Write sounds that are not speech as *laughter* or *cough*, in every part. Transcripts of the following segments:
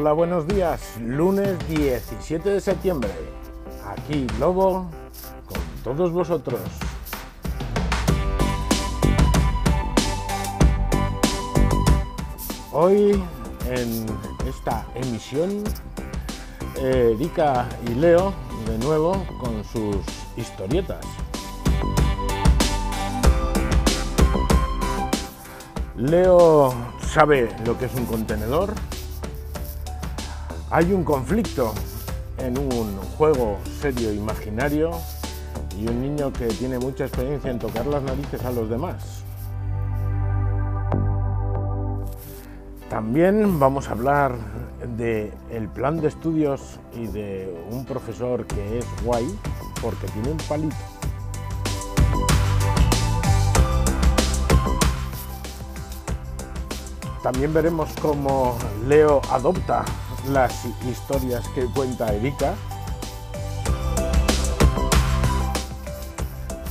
Hola, buenos días. Lunes 17 de septiembre. Aquí Lobo con todos vosotros. Hoy en esta emisión, eh, Erika y Leo de nuevo con sus historietas. Leo sabe lo que es un contenedor. Hay un conflicto en un juego serio imaginario y un niño que tiene mucha experiencia en tocar las narices a los demás. También vamos a hablar de el plan de estudios y de un profesor que es guay porque tiene un palito. También veremos cómo Leo adopta las historias que cuenta Erika.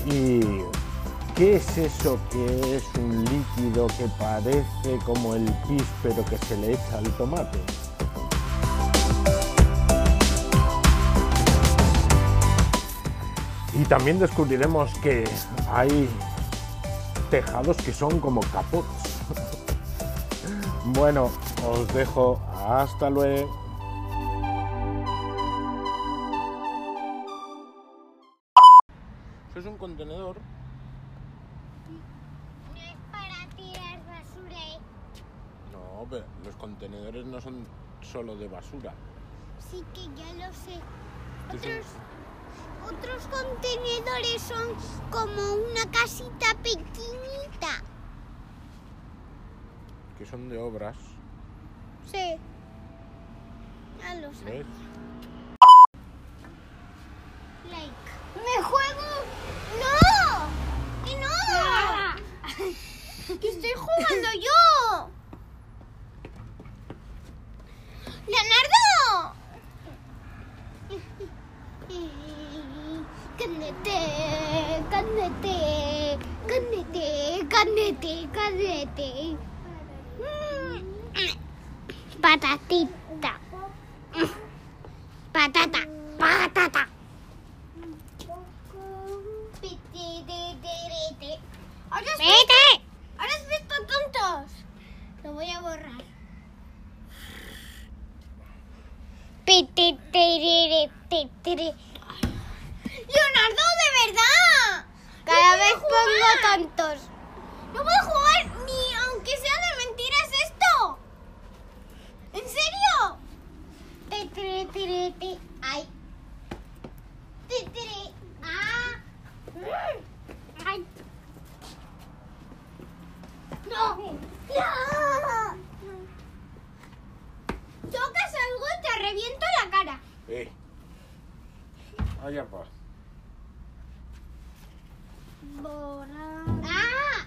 Y ¿qué es eso que es un líquido que parece como el pis pero que se le echa al tomate? Y también descubriremos que hay tejados que son como capots. *laughs* Bueno, os dejo. Hasta luego. Eso es un contenedor. No es para tirar basura, ¿eh? No, pero los contenedores no son solo de basura. Sí que ya lo sé. Otros, otros contenedores son como una casita pequeñita. que son de obras. Sí. Ya lo sé. ¿Ves? Like. ¡Me juego! ¡No! ¡Que no! *laughs* ¡Que estoy jugando yo! ¡Leonardo! Cánete, cánete, cánete, cánete, cánete. Patatita. Tontos. No puedo jugar ni aunque sea de mentiras esto. ¿En serio? Tiri, tiri, ti. Ay. Ah. Ay. No. No. Tocas algo y te reviento la cara. Eh. Allá. ¡Ah!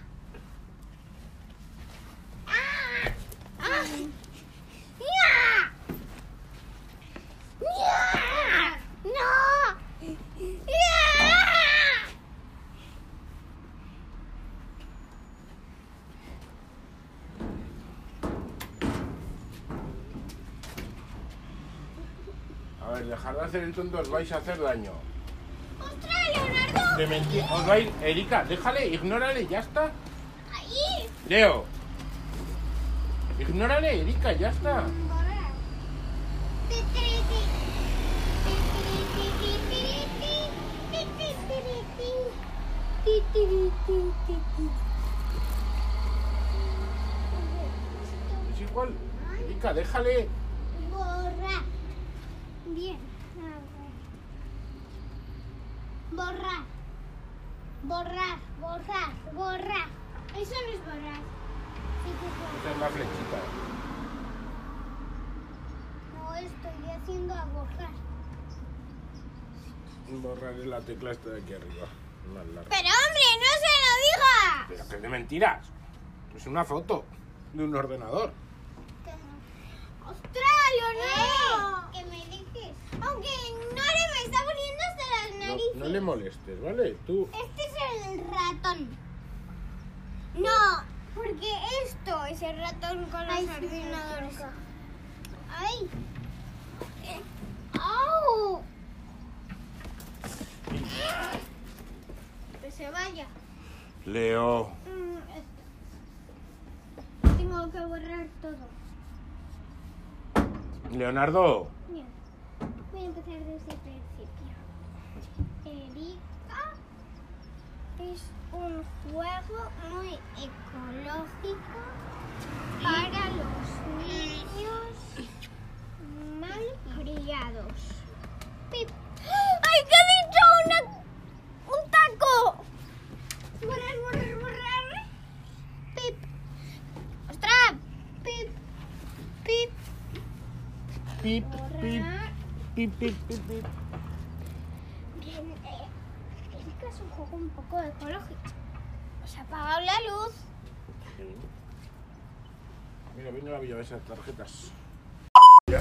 ¡Ah! ¡Ah! ¡Ya! ¡Ya! ¡No! ¡Ya! A ver, dejar de hacer el tonto, os vais a hacer daño. De mentir, os vais. Erika, déjale, ignórale, ya está. ¡Ahí! Leo. Ignórale, Erika, ya está. Es igual. Erika, déjale. Borrar. Bien. Borrar. Borrar, borrar, borrar. Eso no es borrar. Sí. Esa es la flechita. No estoy haciendo a borrar. Borrar es la tecla esta de aquí arriba. Más larga. Pero hombre, no se lo diga. Pero que es de mentiras. Es una foto de un ordenador. ¡Ostras, Leonardo! que me dejes. Aunque ignore, me está poniendo hasta las No, narices. no le molestes, ¿vale? Tú. Este es el ratón. No, porque esto es el ratón con los ordenadores. ¡Ay! ¡Au! Que se vaya. Leo. Mm, esto. Tengo que borrar todo. Leonardo. Bien. Voy a empezar desde el principio. Erika es un juego muy ecológico para los niños mal criados. Pip. ¡Ay, qué he dicho! Una, ¡Un taco! Borrar, borrar, borrar. Pip. ¡Ostras! Pip. Pip. Pip, pip, pip, pip, pip, pip. Bien, eh, Un poco ecológico. Se ha apagado la luz. Mira, viene la Villavesa de tarjetas. ¿Qué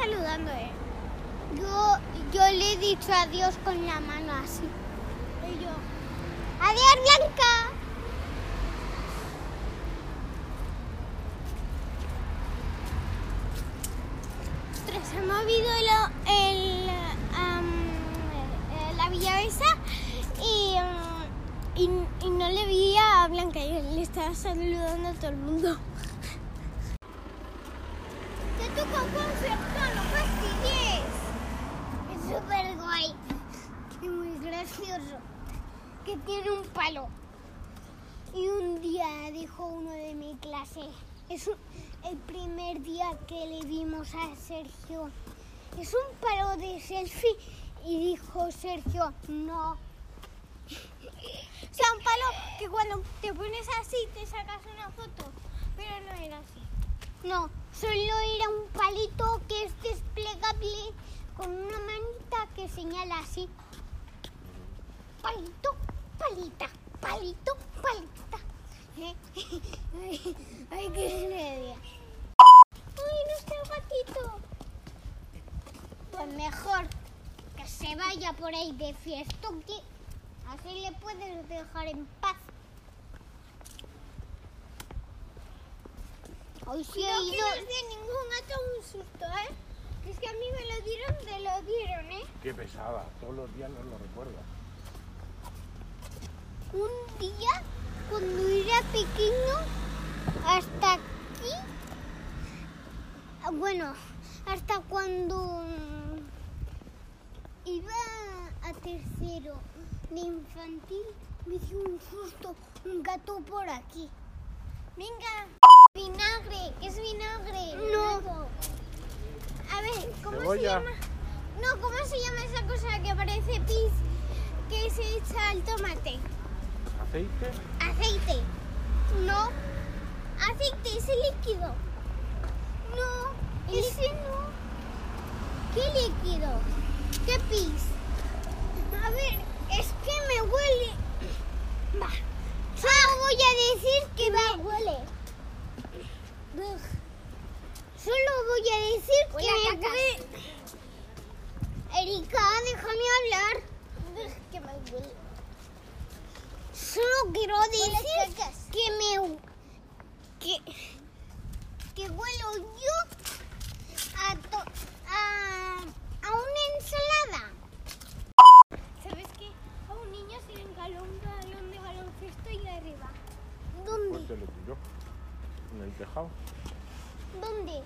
saludando, ¿eh? Yo, yo le he dicho adiós con la mano así. Y yo, adiós Blanca. Se ha movido el, el, eh, la Villavesa y, am, y, y no le vi a Blanca, yo le estaba saludando a todo el mundo. Te toca un concierto, no fastidies. Es súper guay y muy gracioso. Que tiene un palo. Y un día dijo uno de mi clase, es el primer día que le vimos a Sergio, es un palo de selfie. Y dijo Sergio, no. *laughs* O sea, un palo que cuando te pones así te sacas una foto. Pero no era así. No, solo era un palito que es desplegable con una manita que señala así. Palito, palita, palito, palita. ¿Eh? *laughs* Ay, qué media. Ay, no está el gatito. Pues mejor que se vaya por ahí de fiesta. Así le puedes dejar en paz. Hoy sí he ido... No de ningún gato un susto, ¿eh? Es que a mí me lo dieron, te lo dieron, ¿eh? Qué pesada. Todos los días nos lo recuerda. Un día, cuando era pequeño, hasta aquí... Bueno, hasta cuando iba a tercero de infantil, me dio un susto un gato por aquí. Venga. Vinagre, ¿qué es vinagre? No. A ver, ¿cómo Cebolla. se llama? No, ¿cómo se llama esa cosa que parece pis que se echa al tomate? ¿Aceite? Aceite. No. Aceite, ese líquido. No, ese no. ¿Qué líquido? ¿Qué pis? A ver, es que me huele. Va. Solo voy a decir que me huele. Solo voy a decir que me huele. Erika, déjame hablar. Que me huele. Solo quiero decir que me que, que huelo yo a, to- a, a una ensalada. ¿Sabes qué? A un niño se le encaló un balón de baloncesto y arriba. Pues ¿Dónde? te lo tiró. En el tejado. ¿Dónde?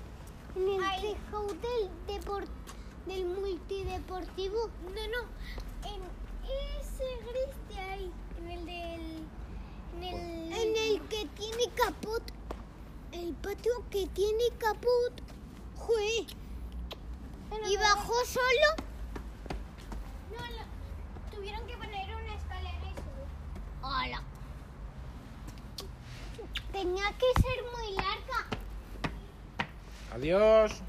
En el tejado del, depor- del multideportivo. No, no. En ese gris de ahí. En el del. En el. En el que tiene caput. El tiene caput. Jue. ¿Y bajó solo? No, tuvieron que poner una escalera y subir. Hola. Tenía que ser muy larga. Adiós.